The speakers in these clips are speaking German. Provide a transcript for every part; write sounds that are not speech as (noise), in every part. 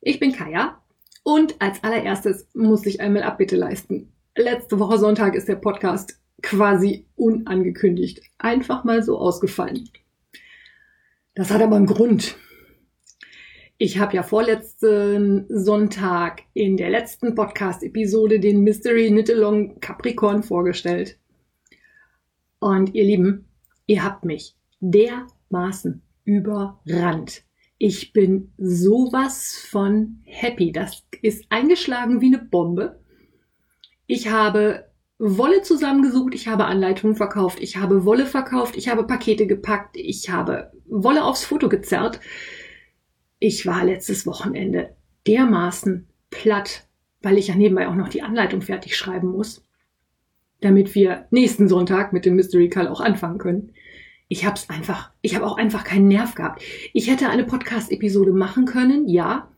Ich bin Kaya und als allererstes muss ich einmal Abbitte leisten. Letzte Woche Sonntag ist der Podcast quasi unangekündigt einfach mal so ausgefallen. Das hat aber einen Grund. Ich habe ja vorletzten Sonntag in der letzten Podcast-Episode den Mystery Knit-Along Capricorn vorgestellt. Und ihr Lieben, ihr habt mich dermaßen überrannt. Ich bin sowas von happy. Das ist eingeschlagen wie eine Bombe. Ich habe Wolle zusammengesucht, ich habe Anleitungen verkauft, ich habe Wolle verkauft, ich habe Pakete gepackt, ich habe Wolle aufs Foto gezerrt. Ich war letztes Wochenende dermaßen platt, weil ich ja nebenbei auch noch die Anleitung fertig schreiben muss, damit wir nächsten Sonntag mit dem Mystery Call auch anfangen können. Ich hab's einfach, ich habe auch einfach keinen Nerv gehabt. Ich hätte eine Podcast-Episode machen können, ja.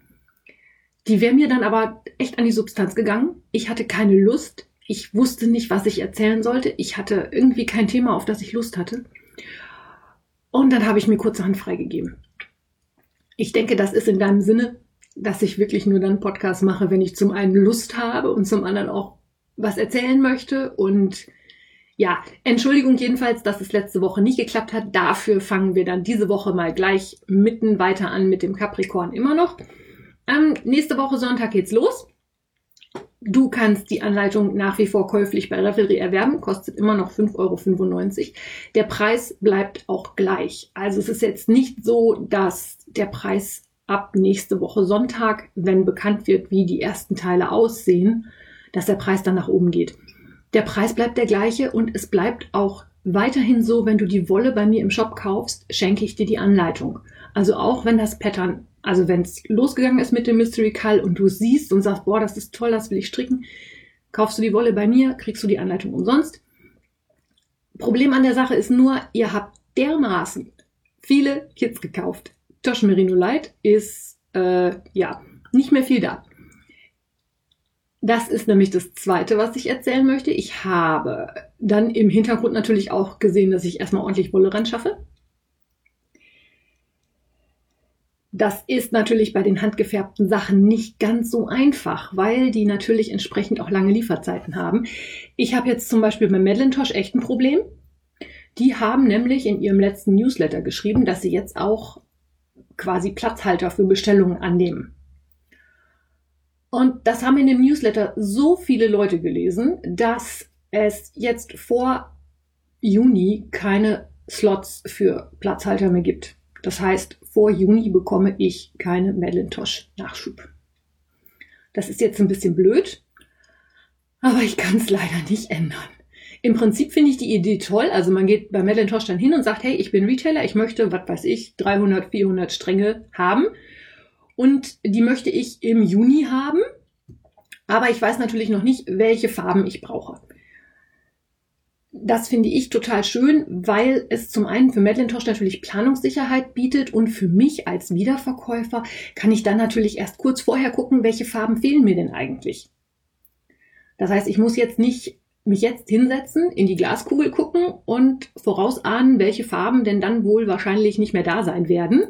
Die wäre mir dann aber echt an die Substanz gegangen. Ich hatte keine Lust. Ich wusste nicht, was ich erzählen sollte. Ich hatte irgendwie kein Thema, auf das ich Lust hatte. Und dann habe ich mir kurzerhand freigegeben. Ich denke, das ist in deinem Sinne, dass ich wirklich nur dann Podcast mache, wenn ich zum einen Lust habe und zum anderen auch was erzählen möchte. Und ja, Entschuldigung jedenfalls, dass es letzte Woche nicht geklappt hat. Dafür fangen wir dann diese Woche mal gleich mitten weiter an mit dem Capricorn immer noch. Ähm, nächste Woche Sonntag geht's los. Du kannst die Anleitung nach wie vor käuflich bei Revelry erwerben, kostet immer noch 5,95 Euro. Der Preis bleibt auch gleich. Also es ist jetzt nicht so, dass der Preis ab nächste Woche Sonntag, wenn bekannt wird, wie die ersten Teile aussehen, dass der Preis dann nach oben geht. Der Preis bleibt der gleiche und es bleibt auch weiterhin so, wenn du die Wolle bei mir im Shop kaufst, schenke ich dir die Anleitung. Also auch wenn das Pattern, also wenn es losgegangen ist mit dem Mystery Call und du siehst und sagst, boah, das ist toll, das will ich stricken, kaufst du die Wolle bei mir, kriegst du die Anleitung umsonst. Problem an der Sache ist nur, ihr habt dermaßen viele Kits gekauft. Tosh Merino Light ist äh, ja nicht mehr viel da. Das ist nämlich das Zweite, was ich erzählen möchte. Ich habe dann im Hintergrund natürlich auch gesehen, dass ich erstmal ordentlich Wolle ran schaffe. Das ist natürlich bei den handgefärbten Sachen nicht ganz so einfach, weil die natürlich entsprechend auch lange Lieferzeiten haben. Ich habe jetzt zum Beispiel bei Madelintosh echt ein Problem. Die haben nämlich in ihrem letzten Newsletter geschrieben, dass sie jetzt auch quasi Platzhalter für Bestellungen annehmen. Und das haben in dem Newsletter so viele Leute gelesen, dass es jetzt vor Juni keine Slots für Platzhalter mehr gibt. Das heißt, vor Juni bekomme ich keine Madelintosh-Nachschub. Das ist jetzt ein bisschen blöd, aber ich kann es leider nicht ändern. Im Prinzip finde ich die Idee toll. Also man geht bei Madelintosh dann hin und sagt, hey, ich bin Retailer, ich möchte, was weiß ich, 300, 400 Stränge haben. Und die möchte ich im Juni haben. Aber ich weiß natürlich noch nicht, welche Farben ich brauche. Das finde ich total schön, weil es zum einen für Madelintosh natürlich Planungssicherheit bietet und für mich als Wiederverkäufer kann ich dann natürlich erst kurz vorher gucken, welche Farben fehlen mir denn eigentlich. Das heißt, ich muss jetzt nicht mich jetzt hinsetzen, in die Glaskugel gucken und vorausahnen, welche Farben denn dann wohl wahrscheinlich nicht mehr da sein werden,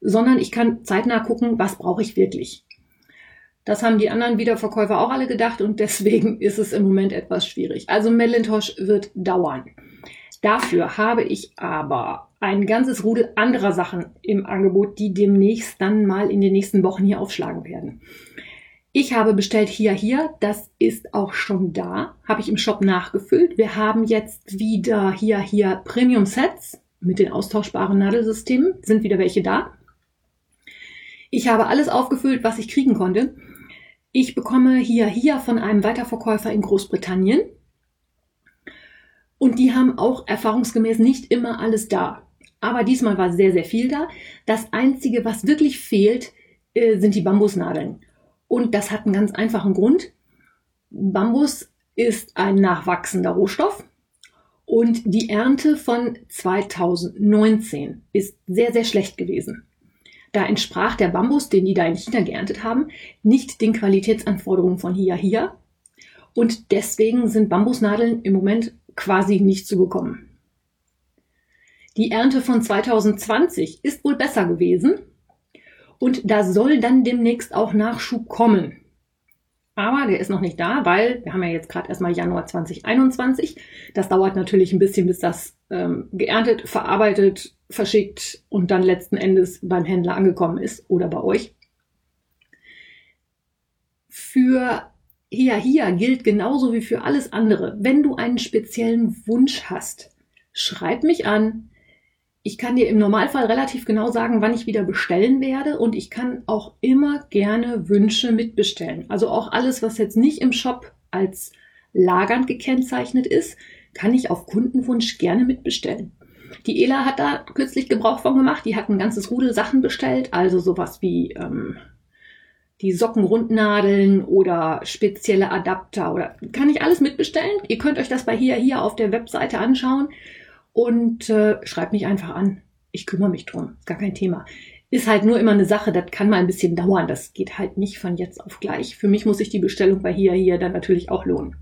sondern ich kann zeitnah gucken, was brauche ich wirklich. Das haben die anderen Wiederverkäufer auch alle gedacht und deswegen (laughs) ist es im Moment etwas schwierig. Also Madelintosh wird dauern. Dafür habe ich aber ein ganzes Rudel anderer Sachen im Angebot, die demnächst dann mal in den nächsten Wochen hier aufschlagen werden. Ich habe bestellt hier, hier. Das ist auch schon da. Habe ich im Shop nachgefüllt. Wir haben jetzt wieder hier, hier Premium Sets mit den austauschbaren Nadelsystemen. Sind wieder welche da. Ich habe alles aufgefüllt, was ich kriegen konnte. Ich bekomme hier, hier von einem Weiterverkäufer in Großbritannien. Und die haben auch erfahrungsgemäß nicht immer alles da. Aber diesmal war sehr, sehr viel da. Das Einzige, was wirklich fehlt, äh, sind die Bambusnadeln. Und das hat einen ganz einfachen Grund. Bambus ist ein nachwachsender Rohstoff und die Ernte von 2019 ist sehr, sehr schlecht gewesen. Da entsprach der Bambus, den die da in China geerntet haben, nicht den Qualitätsanforderungen von hier hier. Und deswegen sind Bambusnadeln im Moment quasi nicht zu bekommen. Die Ernte von 2020 ist wohl besser gewesen. Und da soll dann demnächst auch Nachschub kommen. Aber der ist noch nicht da, weil wir haben ja jetzt gerade erstmal Januar 2021. Das dauert natürlich ein bisschen, bis das ähm, geerntet, verarbeitet, verschickt und dann letzten Endes beim Händler angekommen ist oder bei euch. Für hier, hier gilt genauso wie für alles andere. Wenn du einen speziellen Wunsch hast, schreib mich an, ich kann dir im Normalfall relativ genau sagen, wann ich wieder bestellen werde und ich kann auch immer gerne Wünsche mitbestellen. Also auch alles, was jetzt nicht im Shop als lagernd gekennzeichnet ist, kann ich auf Kundenwunsch gerne mitbestellen. Die Ela hat da kürzlich Gebrauch von gemacht. Die hat ein ganzes Rudel Sachen bestellt, also sowas wie ähm, die Sockenrundnadeln oder spezielle Adapter oder kann ich alles mitbestellen. Ihr könnt euch das bei hier hier auf der Webseite anschauen und äh, schreibt mich einfach an. Ich kümmere mich drum. Ist gar kein Thema. Ist halt nur immer eine Sache, das kann mal ein bisschen dauern. Das geht halt nicht von jetzt auf gleich. Für mich muss sich die Bestellung bei hier, hier dann natürlich auch lohnen.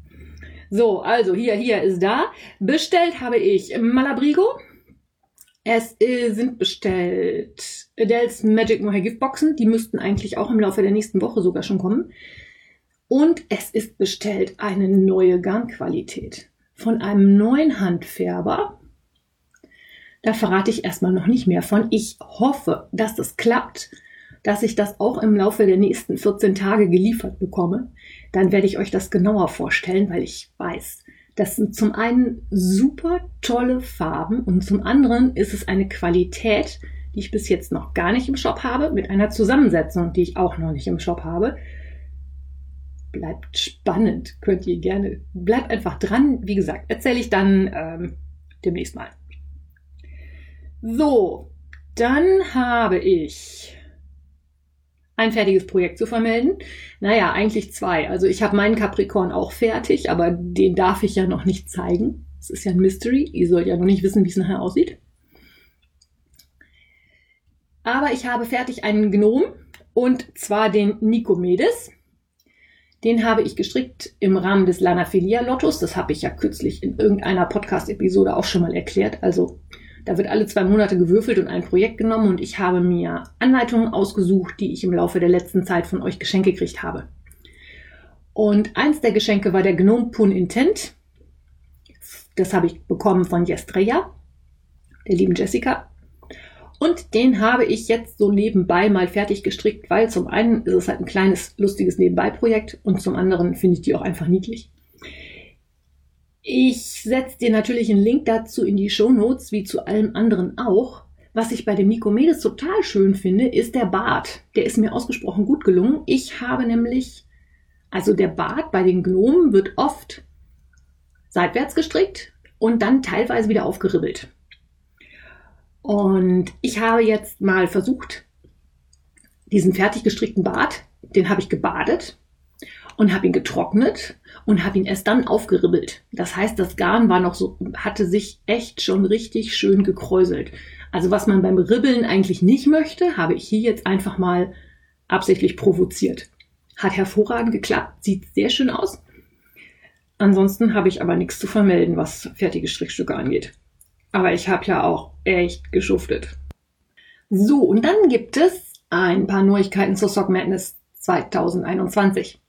So, also hier, hier ist da. Bestellt habe ich Malabrigo. Es äh, sind bestellt Adele's Magic Mohair Gift Boxen. Die müssten eigentlich auch im Laufe der nächsten Woche sogar schon kommen. Und es ist bestellt eine neue Garnqualität von einem neuen Handfärber. Da verrate ich erstmal noch nicht mehr von. Ich hoffe, dass das klappt, dass ich das auch im Laufe der nächsten 14 Tage geliefert bekomme. Dann werde ich euch das genauer vorstellen, weil ich weiß, das sind zum einen super tolle Farben und zum anderen ist es eine Qualität, die ich bis jetzt noch gar nicht im Shop habe, mit einer Zusammensetzung, die ich auch noch nicht im Shop habe. Bleibt spannend, könnt ihr gerne. Bleibt einfach dran. Wie gesagt, erzähle ich dann ähm, demnächst mal. So, dann habe ich ein fertiges Projekt zu vermelden. Naja, eigentlich zwei. Also ich habe meinen Capricorn auch fertig, aber den darf ich ja noch nicht zeigen. Es ist ja ein Mystery. Ihr sollt ja noch nicht wissen, wie es nachher aussieht. Aber ich habe fertig einen Gnom und zwar den Nikomedes. Den habe ich gestrickt im Rahmen des Lanafilia Lottos. Das habe ich ja kürzlich in irgendeiner Podcast-Episode auch schon mal erklärt. Also da wird alle zwei Monate gewürfelt und ein Projekt genommen und ich habe mir Anleitungen ausgesucht, die ich im Laufe der letzten Zeit von euch Geschenke gekriegt habe. Und eins der Geschenke war der Gnome Pun Intent. Das habe ich bekommen von Jestreya, der lieben Jessica. Und den habe ich jetzt so nebenbei mal fertig gestrickt, weil zum einen ist es halt ein kleines, lustiges Nebenbei-Projekt und zum anderen finde ich die auch einfach niedlich. Ich setze dir natürlich einen Link dazu in die Show Notes, wie zu allem anderen auch. Was ich bei dem Nikomedes total schön finde, ist der Bart. Der ist mir ausgesprochen gut gelungen. Ich habe nämlich, also der Bart bei den Gnomen wird oft seitwärts gestrickt und dann teilweise wieder aufgeribbelt. Und ich habe jetzt mal versucht, diesen fertig gestrickten Bart, den habe ich gebadet und habe ihn getrocknet und habe ihn erst dann aufgeribbelt. Das heißt, das Garn war noch so, hatte sich echt schon richtig schön gekräuselt. Also was man beim Ribbeln eigentlich nicht möchte, habe ich hier jetzt einfach mal absichtlich provoziert. Hat hervorragend geklappt, sieht sehr schön aus. Ansonsten habe ich aber nichts zu vermelden, was fertige Strickstücke angeht. Aber ich habe ja auch echt geschuftet. So, und dann gibt es ein paar Neuigkeiten zur Sock Madness 2021.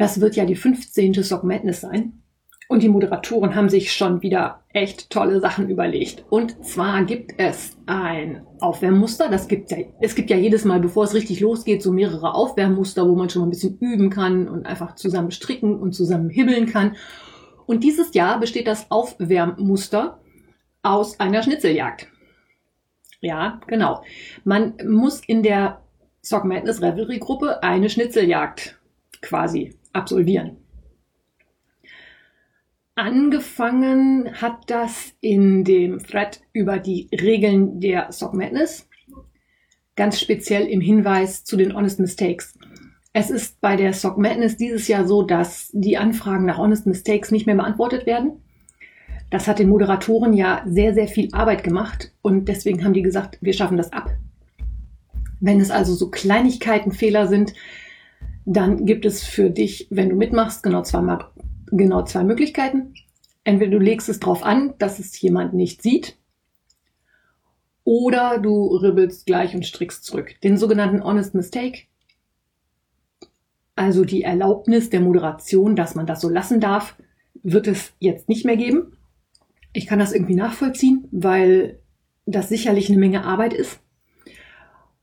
Das wird ja die 15. Sock Madness sein. Und die Moderatoren haben sich schon wieder echt tolle Sachen überlegt. Und zwar gibt es ein Aufwärmmuster. Das gibt ja, es gibt ja jedes Mal, bevor es richtig losgeht, so mehrere Aufwärmmuster, wo man schon mal ein bisschen üben kann und einfach zusammen stricken und zusammen hibbeln kann. Und dieses Jahr besteht das Aufwärmmuster aus einer Schnitzeljagd. Ja, genau. Man muss in der Sock Madness Revelry Gruppe eine Schnitzeljagd quasi absolvieren. Angefangen hat das in dem Thread über die Regeln der Sock Madness, ganz speziell im Hinweis zu den Honest Mistakes. Es ist bei der Sock Madness dieses Jahr so, dass die Anfragen nach Honest Mistakes nicht mehr beantwortet werden. Das hat den Moderatoren ja sehr, sehr viel Arbeit gemacht und deswegen haben die gesagt, wir schaffen das ab. Wenn es also so Kleinigkeitenfehler sind, dann gibt es für dich, wenn du mitmachst, genau zwei, genau zwei Möglichkeiten. Entweder du legst es darauf an, dass es jemand nicht sieht, oder du ribbelst gleich und strickst zurück. Den sogenannten Honest Mistake, also die Erlaubnis der Moderation, dass man das so lassen darf, wird es jetzt nicht mehr geben. Ich kann das irgendwie nachvollziehen, weil das sicherlich eine Menge Arbeit ist.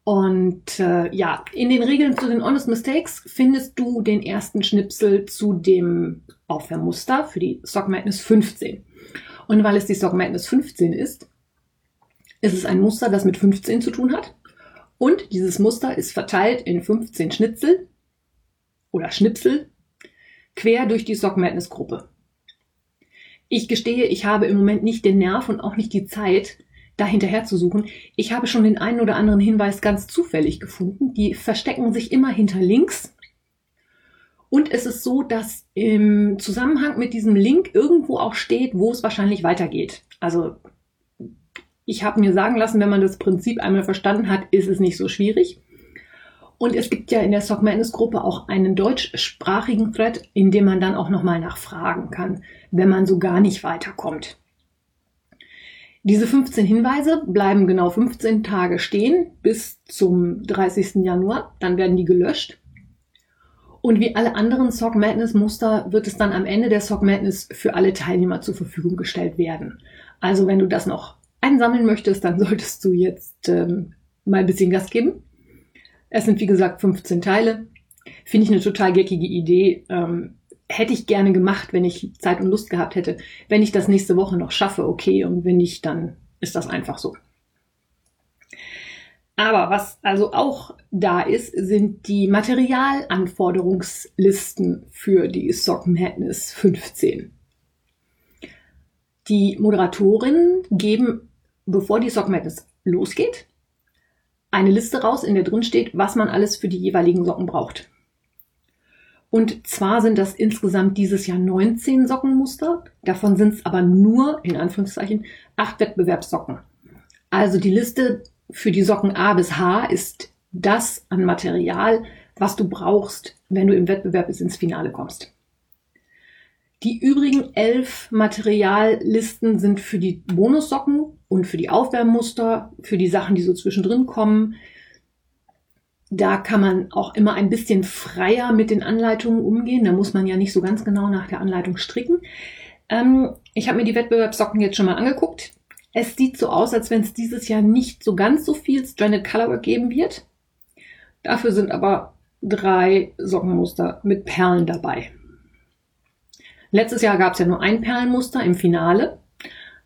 Und äh, ja, in den Regeln zu den Honest Mistakes findest du den ersten Schnipsel zu dem Aufwärmmuster für die Sock Madness 15. Und weil es die Sock Madness 15 ist, ist es ein Muster, das mit 15 zu tun hat. Und dieses Muster ist verteilt in 15 Schnitzel oder Schnipsel quer durch die Sock Madness Gruppe. Ich gestehe, ich habe im Moment nicht den Nerv und auch nicht die Zeit, da hinterher zu suchen. Ich habe schon den einen oder anderen Hinweis ganz zufällig gefunden. Die verstecken sich immer hinter Links. Und es ist so, dass im Zusammenhang mit diesem Link irgendwo auch steht, wo es wahrscheinlich weitergeht. Also ich habe mir sagen lassen, wenn man das Prinzip einmal verstanden hat, ist es nicht so schwierig. Und es gibt ja in der Sock Madness Gruppe auch einen deutschsprachigen Thread, in dem man dann auch nochmal nachfragen kann, wenn man so gar nicht weiterkommt. Diese 15 Hinweise bleiben genau 15 Tage stehen bis zum 30. Januar. Dann werden die gelöscht. Und wie alle anderen Sock Madness Muster wird es dann am Ende der Sock Madness für alle Teilnehmer zur Verfügung gestellt werden. Also wenn du das noch einsammeln möchtest, dann solltest du jetzt ähm, mal ein bisschen Gas geben. Es sind wie gesagt 15 Teile. Finde ich eine total geckige Idee. Ähm, hätte ich gerne gemacht, wenn ich Zeit und Lust gehabt hätte. Wenn ich das nächste Woche noch schaffe, okay, und wenn nicht, dann ist das einfach so. Aber was also auch da ist, sind die Materialanforderungslisten für die Sock Madness 15. Die Moderatorinnen geben, bevor die Sock Madness losgeht, eine Liste raus, in der drin steht, was man alles für die jeweiligen Socken braucht. Und zwar sind das insgesamt dieses Jahr 19 Sockenmuster. Davon sind es aber nur, in Anführungszeichen, acht Wettbewerbssocken. Also die Liste für die Socken A bis H ist das an Material, was du brauchst, wenn du im Wettbewerb bis ins Finale kommst. Die übrigen elf Materiallisten sind für die Bonussocken und für die Aufwärmmuster, für die Sachen, die so zwischendrin kommen, da kann man auch immer ein bisschen freier mit den Anleitungen umgehen. Da muss man ja nicht so ganz genau nach der Anleitung stricken. Ähm, ich habe mir die Wettbewerbssocken jetzt schon mal angeguckt. Es sieht so aus, als wenn es dieses Jahr nicht so ganz so viel Stranded Colorwork geben wird. Dafür sind aber drei Sockenmuster mit Perlen dabei. Letztes Jahr gab es ja nur ein Perlenmuster im Finale.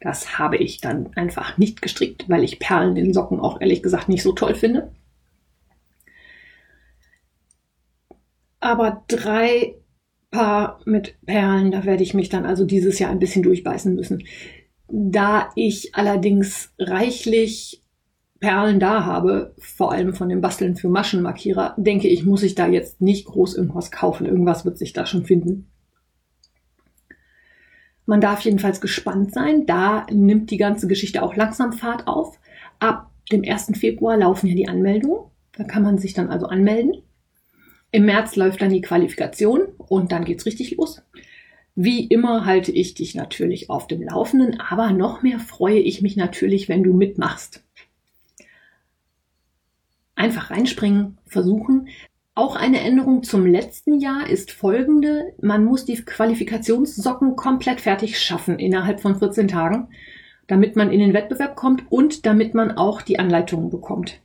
Das habe ich dann einfach nicht gestrickt, weil ich Perlen in Socken auch ehrlich gesagt nicht so toll finde. Aber drei Paar mit Perlen, da werde ich mich dann also dieses Jahr ein bisschen durchbeißen müssen. Da ich allerdings reichlich Perlen da habe, vor allem von dem Basteln für Maschenmarkierer, denke ich, muss ich da jetzt nicht groß irgendwas kaufen. Irgendwas wird sich da schon finden. Man darf jedenfalls gespannt sein. Da nimmt die ganze Geschichte auch langsam Fahrt auf. Ab dem 1. Februar laufen ja die Anmeldungen. Da kann man sich dann also anmelden. Im März läuft dann die Qualifikation und dann geht's richtig los. Wie immer halte ich dich natürlich auf dem Laufenden, aber noch mehr freue ich mich natürlich, wenn du mitmachst. Einfach reinspringen, versuchen. Auch eine Änderung zum letzten Jahr ist folgende. Man muss die Qualifikationssocken komplett fertig schaffen innerhalb von 14 Tagen, damit man in den Wettbewerb kommt und damit man auch die Anleitungen bekommt.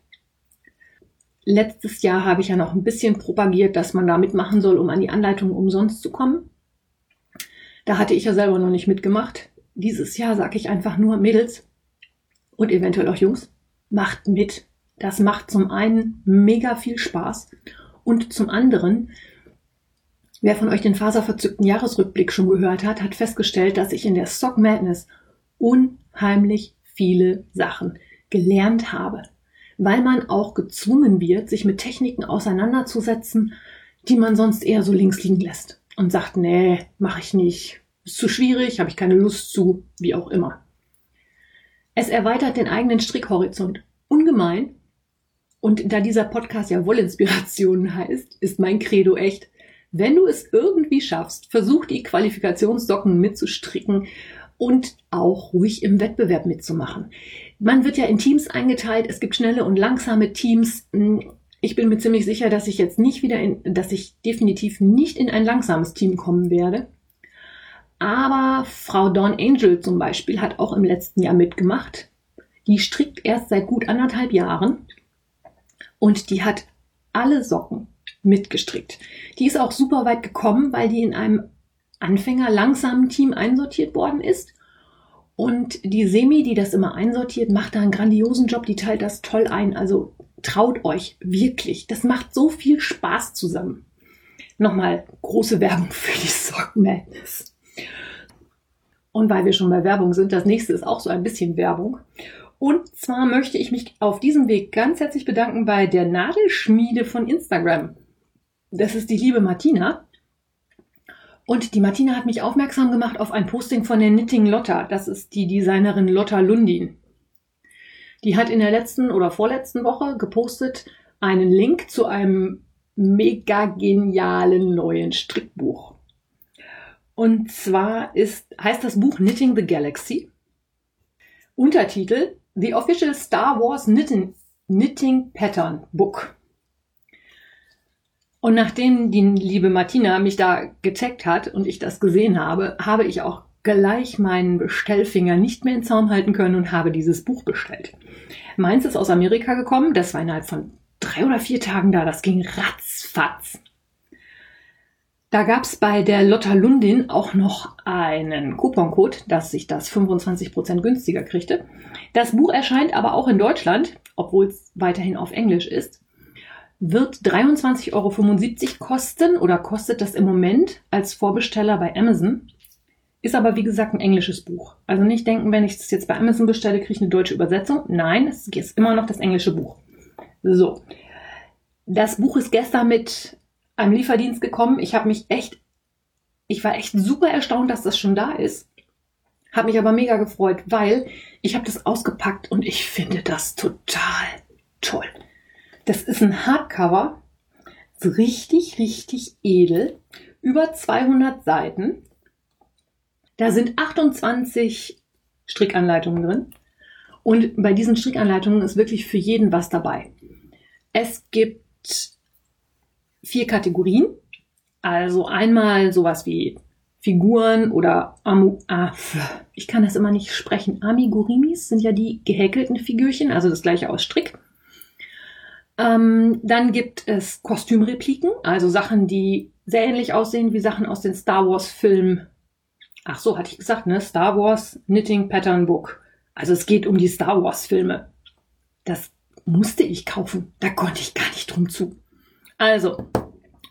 Letztes Jahr habe ich ja noch ein bisschen propagiert, dass man da mitmachen soll, um an die Anleitung umsonst zu kommen. Da hatte ich ja selber noch nicht mitgemacht. Dieses Jahr sage ich einfach nur Mädels und eventuell auch Jungs, macht mit. Das macht zum einen mega viel Spaß und zum anderen, wer von euch den faserverzückten Jahresrückblick schon gehört hat, hat festgestellt, dass ich in der Sock Madness unheimlich viele Sachen gelernt habe weil man auch gezwungen wird, sich mit Techniken auseinanderzusetzen, die man sonst eher so links liegen lässt und sagt, nee, mache ich nicht, ist zu schwierig, habe ich keine Lust zu, wie auch immer. Es erweitert den eigenen Strickhorizont ungemein. Und da dieser Podcast ja Wollinspirationen (laughs) heißt, ist mein Credo echt, wenn du es irgendwie schaffst, versuch die Qualifikationssocken mitzustricken und auch ruhig im Wettbewerb mitzumachen. Man wird ja in Teams eingeteilt, es gibt schnelle und langsame Teams. Ich bin mir ziemlich sicher, dass ich jetzt nicht wieder in, dass ich definitiv nicht in ein langsames Team kommen werde. Aber Frau Dawn Angel zum Beispiel hat auch im letzten Jahr mitgemacht. Die strickt erst seit gut anderthalb Jahren und die hat alle Socken mitgestrickt. Die ist auch super weit gekommen, weil die in einem Anfänger langsamen Team einsortiert worden ist. Und die Semi, die das immer einsortiert, macht da einen grandiosen Job. Die teilt das toll ein. Also traut euch wirklich. Das macht so viel Spaß zusammen. Nochmal große (laughs) Werbung für die Sock Madness. Und weil wir schon bei Werbung sind, das nächste ist auch so ein bisschen Werbung. Und zwar möchte ich mich auf diesem Weg ganz herzlich bedanken bei der Nadelschmiede von Instagram. Das ist die liebe Martina. Und die Martina hat mich aufmerksam gemacht auf ein Posting von der Knitting Lotta. Das ist die Designerin Lotta Lundin. Die hat in der letzten oder vorletzten Woche gepostet einen Link zu einem mega genialen neuen Strickbuch. Und zwar ist, heißt das Buch Knitting the Galaxy. Untertitel The Official Star Wars Knitting, Knitting Pattern Book. Und nachdem die liebe Martina mich da getaggt hat und ich das gesehen habe, habe ich auch gleich meinen Bestellfinger nicht mehr in Zaum halten können und habe dieses Buch bestellt. Meins ist aus Amerika gekommen, das war innerhalb von drei oder vier Tagen da, das ging ratzfatz. Da gab es bei der Lotta Lundin auch noch einen Couponcode, dass sich das 25% günstiger kriegte. Das Buch erscheint aber auch in Deutschland, obwohl es weiterhin auf Englisch ist, wird 23,75 Euro kosten oder kostet das im Moment als Vorbesteller bei Amazon. Ist aber wie gesagt ein englisches Buch. Also nicht denken, wenn ich es jetzt bei Amazon bestelle, kriege ich eine deutsche Übersetzung. Nein, es ist immer noch das englische Buch. So. Das Buch ist gestern mit einem Lieferdienst gekommen. Ich habe mich echt, ich war echt super erstaunt, dass das schon da ist. Habe mich aber mega gefreut, weil ich habe das ausgepackt und ich finde das total toll. Das ist ein Hardcover, ist richtig, richtig edel, über 200 Seiten. Da sind 28 Strickanleitungen drin. Und bei diesen Strickanleitungen ist wirklich für jeden was dabei. Es gibt vier Kategorien. Also einmal sowas wie Figuren oder Amu, ah, ich kann das immer nicht sprechen. Amigurimis sind ja die gehäkelten Figürchen, also das gleiche aus Strick. Ähm, dann gibt es Kostümrepliken, also Sachen, die sehr ähnlich aussehen wie Sachen aus den Star Wars Filmen. Ach so, hatte ich gesagt, ne? Star Wars Knitting Pattern Book. Also es geht um die Star Wars Filme. Das musste ich kaufen. Da konnte ich gar nicht drum zu. Also,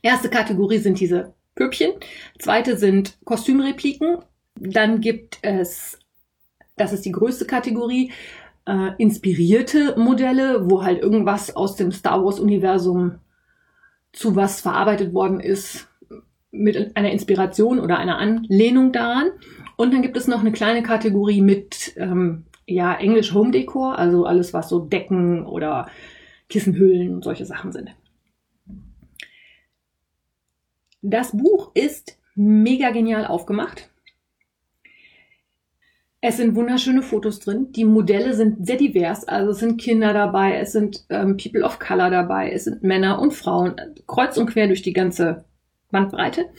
erste Kategorie sind diese Püppchen. Zweite sind Kostümrepliken. Dann gibt es, das ist die größte Kategorie, äh, inspirierte Modelle, wo halt irgendwas aus dem Star Wars-Universum zu was verarbeitet worden ist, mit einer Inspiration oder einer Anlehnung daran. Und dann gibt es noch eine kleine Kategorie mit ähm, ja, Englisch Home Decor, also alles, was so Decken oder Kissenhüllen und solche Sachen sind. Das Buch ist mega genial aufgemacht. Es sind wunderschöne Fotos drin. Die Modelle sind sehr divers. Also es sind Kinder dabei, es sind ähm, People of Color dabei, es sind Männer und Frauen, kreuz und quer durch die ganze Bandbreite.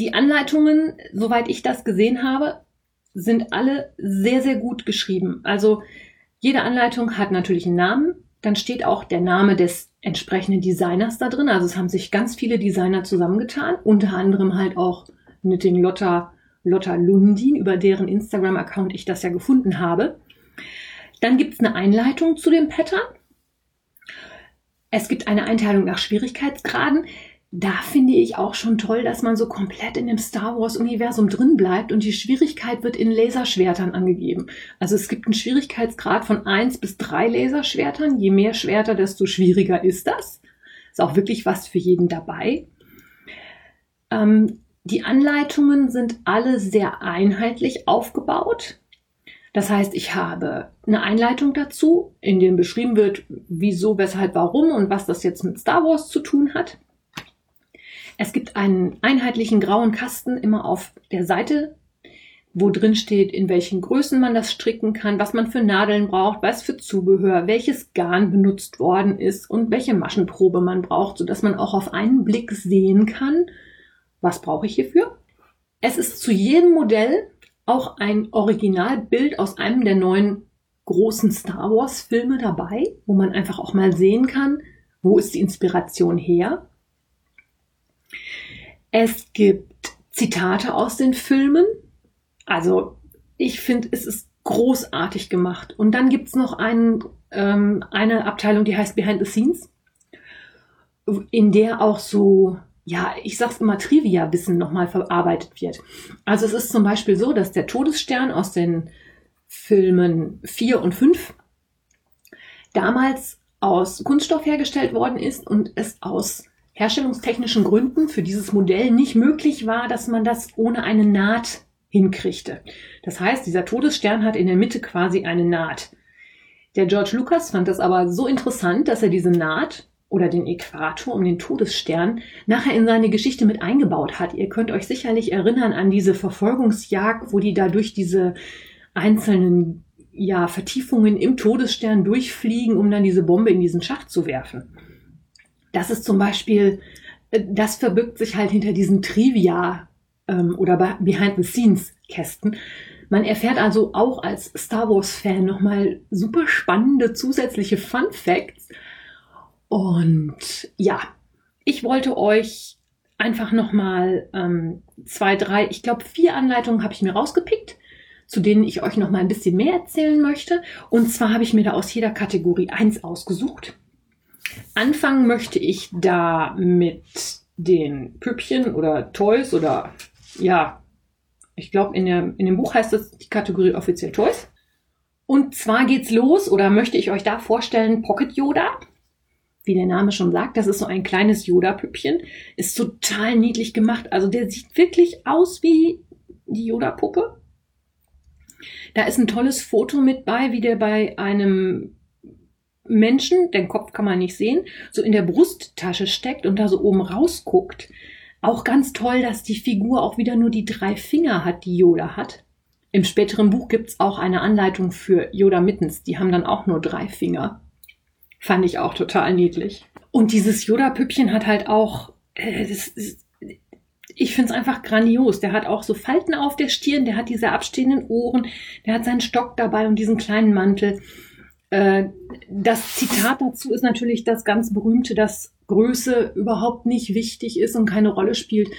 Die Anleitungen, soweit ich das gesehen habe, sind alle sehr, sehr gut geschrieben. Also jede Anleitung hat natürlich einen Namen. Dann steht auch der Name des entsprechenden Designers da drin. Also es haben sich ganz viele Designer zusammengetan, unter anderem halt auch Knitting Lotta, Lotta Lundin, über deren Instagram-Account ich das ja gefunden habe. Dann gibt es eine Einleitung zu dem Pattern. Es gibt eine Einteilung nach Schwierigkeitsgraden da finde ich auch schon toll, dass man so komplett in dem Star Wars-Universum drin bleibt und die Schwierigkeit wird in Laserschwertern angegeben. Also es gibt einen Schwierigkeitsgrad von eins bis drei Laserschwertern. Je mehr Schwerter, desto schwieriger ist das. Ist auch wirklich was für jeden dabei. Ähm, die Anleitungen sind alle sehr einheitlich aufgebaut. Das heißt, ich habe eine Einleitung dazu, in dem beschrieben wird, wieso, weshalb, warum und was das jetzt mit Star Wars zu tun hat. Es gibt einen einheitlichen grauen Kasten immer auf der Seite, wo drin steht, in welchen Größen man das stricken kann, was man für Nadeln braucht, was für Zubehör, welches Garn benutzt worden ist und welche Maschenprobe man braucht, sodass man auch auf einen Blick sehen kann, was brauche ich hierfür. Es ist zu jedem Modell auch ein Originalbild aus einem der neuen großen Star Wars Filme dabei, wo man einfach auch mal sehen kann, wo ist die Inspiration her. Es gibt Zitate aus den Filmen. Also ich finde, es ist großartig gemacht. Und dann gibt's noch einen, ähm, eine Abteilung, die heißt Behind the Scenes, in der auch so ja, ich sag's immer, Trivia-Wissen nochmal verarbeitet wird. Also es ist zum Beispiel so, dass der Todesstern aus den Filmen 4 und 5 damals aus Kunststoff hergestellt worden ist und es aus herstellungstechnischen Gründen für dieses Modell nicht möglich war, dass man das ohne eine Naht hinkriegte. Das heißt, dieser Todesstern hat in der Mitte quasi eine Naht. Der George Lucas fand das aber so interessant, dass er diese Naht oder den Äquator um den Todesstern nachher in seine Geschichte mit eingebaut hat. Ihr könnt euch sicherlich erinnern an diese Verfolgungsjagd, wo die da durch diese einzelnen ja, Vertiefungen im Todesstern durchfliegen, um dann diese Bombe in diesen Schacht zu werfen. Das ist zum Beispiel, äh, das verbirgt sich halt hinter diesen Trivia ähm, oder Behind the Scenes Kästen. Man erfährt also auch als Star Wars Fan nochmal super spannende zusätzliche Fun Facts und ja, ich wollte euch einfach nochmal ähm, zwei, drei, ich glaube vier Anleitungen habe ich mir rausgepickt, zu denen ich euch nochmal ein bisschen mehr erzählen möchte. Und zwar habe ich mir da aus jeder Kategorie eins ausgesucht. Anfangen möchte ich da mit den Püppchen oder Toys oder ja, ich glaube in, in dem Buch heißt das die Kategorie offiziell Toys. Und zwar geht's los oder möchte ich euch da vorstellen Pocket Yoda wie der Name schon sagt, das ist so ein kleines Yoda-Püppchen. Ist total niedlich gemacht. Also der sieht wirklich aus wie die Yoda-Puppe. Da ist ein tolles Foto mit bei, wie der bei einem Menschen, den Kopf kann man nicht sehen, so in der Brusttasche steckt und da so oben rausguckt. Auch ganz toll, dass die Figur auch wieder nur die drei Finger hat, die Yoda hat. Im späteren Buch gibt's auch eine Anleitung für Yoda Mittens. Die haben dann auch nur drei Finger. Fand ich auch total niedlich. Und dieses Yoda-Püppchen hat halt auch, äh, das ist, ich finde es einfach grandios. Der hat auch so Falten auf der Stirn, der hat diese abstehenden Ohren, der hat seinen Stock dabei und diesen kleinen Mantel. Äh, das Zitat dazu ist natürlich das ganz berühmte, dass Größe überhaupt nicht wichtig ist und keine Rolle spielt,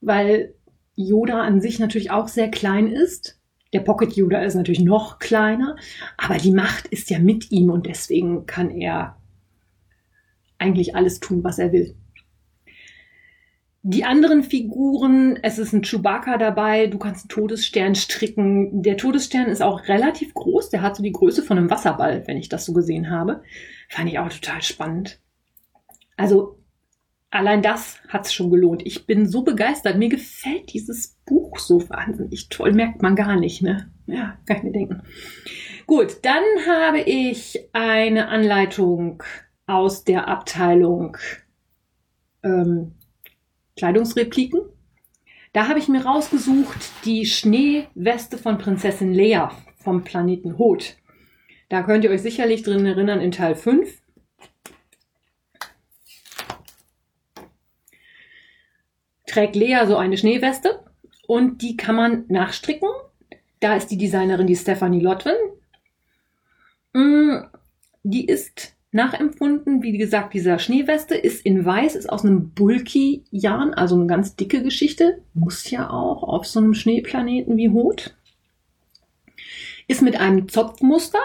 weil Yoda an sich natürlich auch sehr klein ist. Der Pocket Yoda ist natürlich noch kleiner, aber die Macht ist ja mit ihm und deswegen kann er eigentlich alles tun, was er will. Die anderen Figuren, es ist ein Chewbacca dabei, du kannst einen Todesstern stricken. Der Todesstern ist auch relativ groß, der hat so die Größe von einem Wasserball, wenn ich das so gesehen habe. Fand ich auch total spannend. Also allein das hat's schon gelohnt. Ich bin so begeistert. Mir gefällt dieses Buch so wahnsinnig toll. Merkt man gar nicht, ne? Ja, kann ich mir denken. Gut, dann habe ich eine Anleitung aus der Abteilung ähm, Kleidungsrepliken. Da habe ich mir rausgesucht die Schneeweste von Prinzessin Leia vom Planeten Hoth. Da könnt ihr euch sicherlich drin erinnern in Teil 5 trägt Lea so eine Schneeweste und die kann man nachstricken. Da ist die Designerin die Stephanie Lotwin. Mm, die ist nachempfunden, wie gesagt, dieser Schneeweste ist in weiß, ist aus einem Bulky-Yarn, also eine ganz dicke Geschichte. Muss ja auch auf so einem Schneeplaneten wie Hut. Ist mit einem Zopfmuster.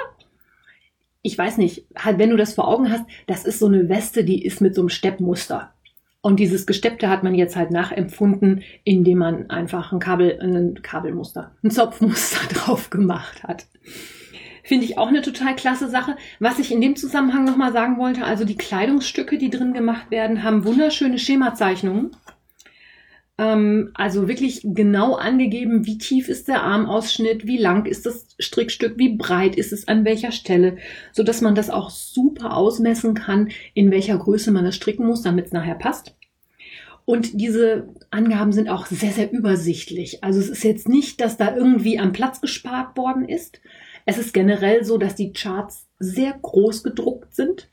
Ich weiß nicht, halt, wenn du das vor Augen hast, das ist so eine Weste, die ist mit so einem Steppmuster. Und dieses Gesteppte hat man jetzt halt nachempfunden, indem man einfach ein Kabel, ein Kabelmuster, ein Zopfmuster (laughs) drauf gemacht hat. Finde ich auch eine total klasse Sache. Was ich in dem Zusammenhang nochmal sagen wollte, also die Kleidungsstücke, die drin gemacht werden, haben wunderschöne Schemazeichnungen. Ähm, also wirklich genau angegeben, wie tief ist der Armausschnitt, wie lang ist das Strickstück, wie breit ist es an welcher Stelle, so dass man das auch super ausmessen kann, in welcher Größe man das stricken muss, damit es nachher passt. Und diese Angaben sind auch sehr, sehr übersichtlich. Also es ist jetzt nicht, dass da irgendwie am Platz gespart worden ist. Es ist generell so, dass die Charts sehr groß gedruckt sind.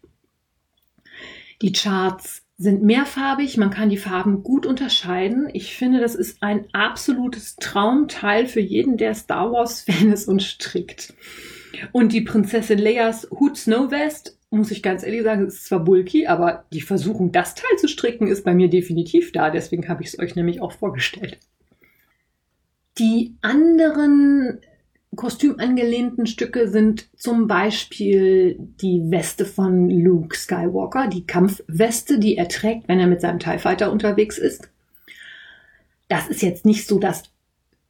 Die Charts sind mehrfarbig, man kann die Farben gut unterscheiden. Ich finde, das ist ein absolutes Traumteil für jeden, der Star Wars (laughs) Fan ist und strickt. Und die Prinzessin Leias Hood Snow West, muss ich ganz ehrlich sagen, ist zwar bulky, aber die Versuchung, das Teil zu stricken, ist bei mir definitiv da. Deswegen habe ich es euch nämlich auch vorgestellt. Die anderen kostümangelehnten Stücke sind zum Beispiel die Weste von Luke Skywalker, die Kampfweste, die er trägt, wenn er mit seinem TIE Fighter unterwegs ist. Das ist jetzt nicht so das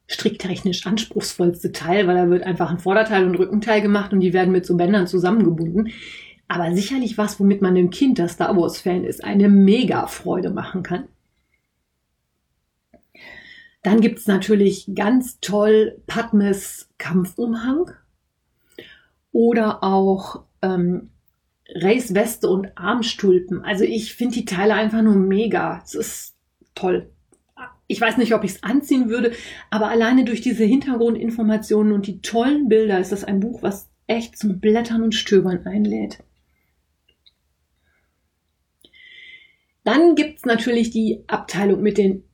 stricktechnisch anspruchsvollste Teil, weil da wird einfach ein Vorderteil und Rückenteil gemacht und die werden mit so Bändern zusammengebunden. Aber sicherlich was, womit man dem Kind, das Star Wars Fan ist, eine mega Freude machen kann. Dann gibt's natürlich ganz toll Padmes Kampfumhang oder auch ähm, Race Weste und Armstulpen. Also ich finde die Teile einfach nur mega. Es ist toll. Ich weiß nicht, ob ich es anziehen würde, aber alleine durch diese Hintergrundinformationen und die tollen Bilder ist das ein Buch, was echt zum Blättern und Stöbern einlädt. Dann gibt's natürlich die Abteilung mit den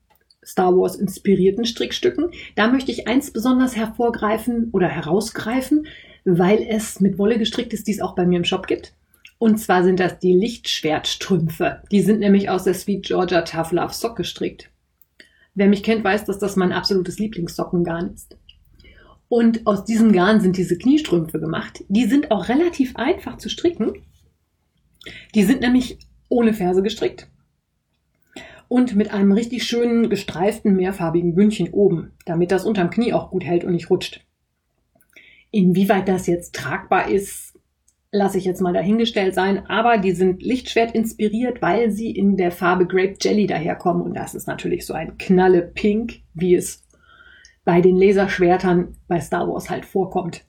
Star Wars inspirierten Strickstücken. Da möchte ich eins besonders hervorgreifen oder herausgreifen, weil es mit Wolle gestrickt ist, die es auch bei mir im Shop gibt. Und zwar sind das die Lichtschwertstrümpfe. Die sind nämlich aus der Sweet Georgia Tough Love Sock gestrickt. Wer mich kennt, weiß, dass das mein absolutes Lieblingssockengarn ist. Und aus diesem Garn sind diese Kniestrümpfe gemacht. Die sind auch relativ einfach zu stricken. Die sind nämlich ohne Ferse gestrickt und mit einem richtig schönen gestreiften mehrfarbigen Bündchen oben, damit das unterm Knie auch gut hält und nicht rutscht. Inwieweit das jetzt tragbar ist, lasse ich jetzt mal dahingestellt sein, aber die sind Lichtschwert inspiriert, weil sie in der Farbe Grape Jelly daherkommen und das ist natürlich so ein knalle Pink, wie es bei den Laserschwertern bei Star Wars halt vorkommt.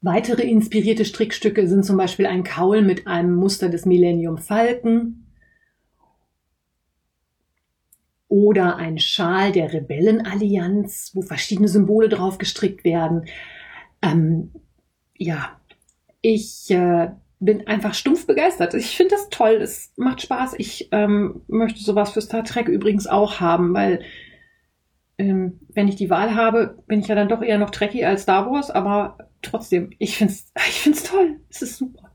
Weitere inspirierte Strickstücke sind zum Beispiel ein Kaul mit einem Muster des Millennium Falken, oder ein Schal der Rebellenallianz, wo verschiedene Symbole drauf gestrickt werden. Ähm, ja, ich äh, bin einfach stumpf begeistert. Ich finde das toll, es macht Spaß. Ich ähm, möchte sowas für Star Trek übrigens auch haben, weil ähm, wenn ich die Wahl habe, bin ich ja dann doch eher noch Trekkie als Star Wars, aber trotzdem, ich finde es (laughs) ich find's toll. Es ist super.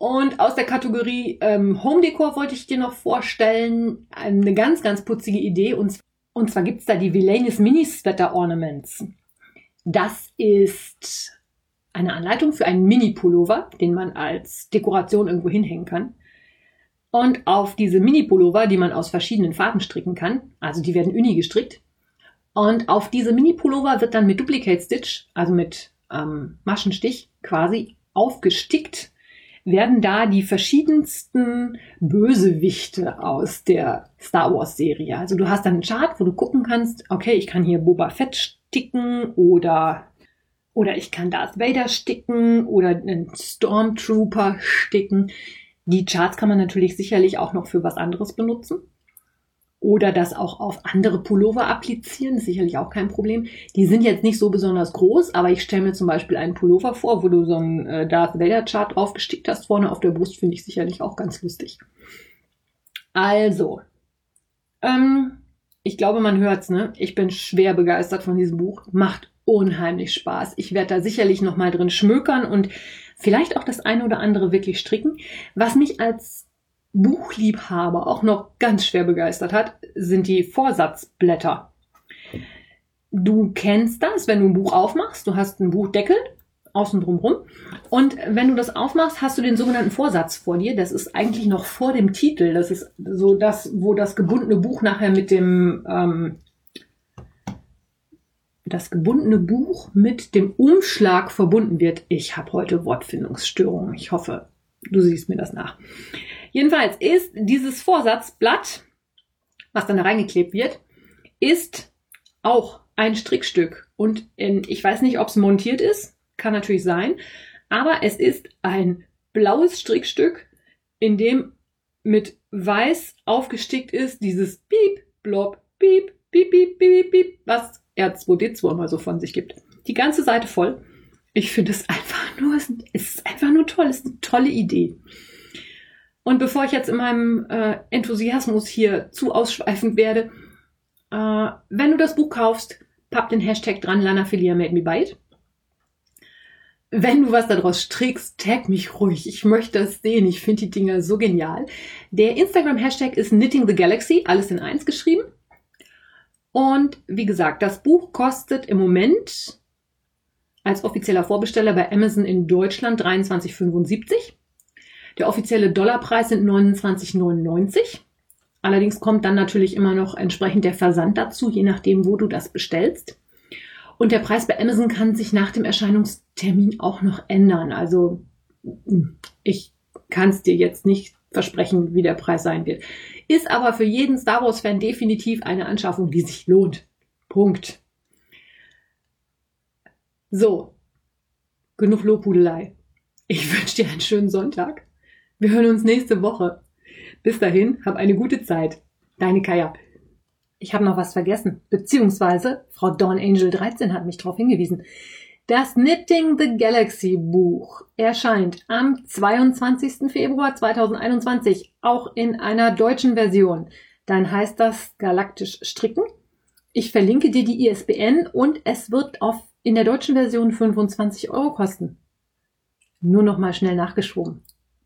Und aus der Kategorie ähm, Home Decor wollte ich dir noch vorstellen eine ganz, ganz putzige Idee. Und, und zwar gibt's da die Villanis Mini Sweater Ornaments. Das ist eine Anleitung für einen Mini-Pullover, den man als Dekoration irgendwo hinhängen kann. Und auf diese Mini-Pullover, die man aus verschiedenen Farben stricken kann, also die werden uni gestrickt. Und auf diese Mini-Pullover wird dann mit Duplicate Stitch, also mit ähm, Maschenstich quasi aufgestickt werden da die verschiedensten Bösewichte aus der Star Wars Serie. Also du hast dann einen Chart, wo du gucken kannst, okay, ich kann hier Boba Fett sticken oder oder ich kann Darth Vader sticken oder einen Stormtrooper sticken. Die Charts kann man natürlich sicherlich auch noch für was anderes benutzen oder das auch auf andere Pullover applizieren, ist sicherlich auch kein Problem. Die sind jetzt nicht so besonders groß, aber ich stelle mir zum Beispiel einen Pullover vor, wo du so einen äh, Darth Vader Chart draufgestickt hast vorne auf der Brust, finde ich sicherlich auch ganz lustig. Also, ähm, ich glaube, man hört's, ne? Ich bin schwer begeistert von diesem Buch. Macht unheimlich Spaß. Ich werde da sicherlich noch mal drin schmökern und vielleicht auch das eine oder andere wirklich stricken. Was mich als Buchliebhaber auch noch ganz schwer begeistert hat, sind die Vorsatzblätter. Du kennst das, wenn du ein Buch aufmachst, du hast einen Buchdeckel außen drumrum und wenn du das aufmachst, hast du den sogenannten Vorsatz vor dir. Das ist eigentlich noch vor dem Titel. Das ist so das, wo das gebundene Buch nachher mit dem ähm, das gebundene Buch mit dem Umschlag verbunden wird. Ich habe heute Wortfindungsstörungen. Ich hoffe, du siehst mir das nach. Jedenfalls ist dieses Vorsatzblatt was dann da reingeklebt wird, ist auch ein Strickstück. Und in, ich weiß nicht, ob es montiert ist, kann natürlich sein, aber es ist ein blaues Strickstück, in dem mit weiß aufgestickt ist dieses Piep, Blob, Piep, Piep, Piep, Piep, Piep, was R2D2 immer so von sich gibt. Die ganze Seite voll. Ich finde es (laughs) einfach nur, es ist einfach nur toll, es ist eine tolle Idee. Und bevor ich jetzt in meinem äh, Enthusiasmus hier zu ausschweifend werde, äh, wenn du das Buch kaufst, papp den Hashtag dran, Lana Filia made me bite. Wenn du was daraus strickst, tag mich ruhig. Ich möchte das sehen. Ich finde die Dinger so genial. Der Instagram-Hashtag ist Knitting the Galaxy, alles in eins geschrieben. Und wie gesagt, das Buch kostet im Moment als offizieller Vorbesteller bei Amazon in Deutschland 23,75. Der offizielle Dollarpreis sind 29,99. Allerdings kommt dann natürlich immer noch entsprechend der Versand dazu, je nachdem, wo du das bestellst. Und der Preis bei Amazon kann sich nach dem Erscheinungstermin auch noch ändern. Also ich kann es dir jetzt nicht versprechen, wie der Preis sein wird. Ist aber für jeden Star Wars-Fan definitiv eine Anschaffung, die sich lohnt. Punkt. So, genug Lobhudelei. Ich wünsche dir einen schönen Sonntag. Wir hören uns nächste Woche. Bis dahin, hab eine gute Zeit. Deine Kaya. Ich habe noch was vergessen, beziehungsweise Frau Dawn Angel 13 hat mich darauf hingewiesen. Das Knitting the Galaxy Buch erscheint am 22. Februar 2021, auch in einer deutschen Version. Dann heißt das Galaktisch Stricken. Ich verlinke dir die ISBN und es wird auf, in der deutschen Version 25 Euro kosten. Nur noch mal schnell nachgeschoben.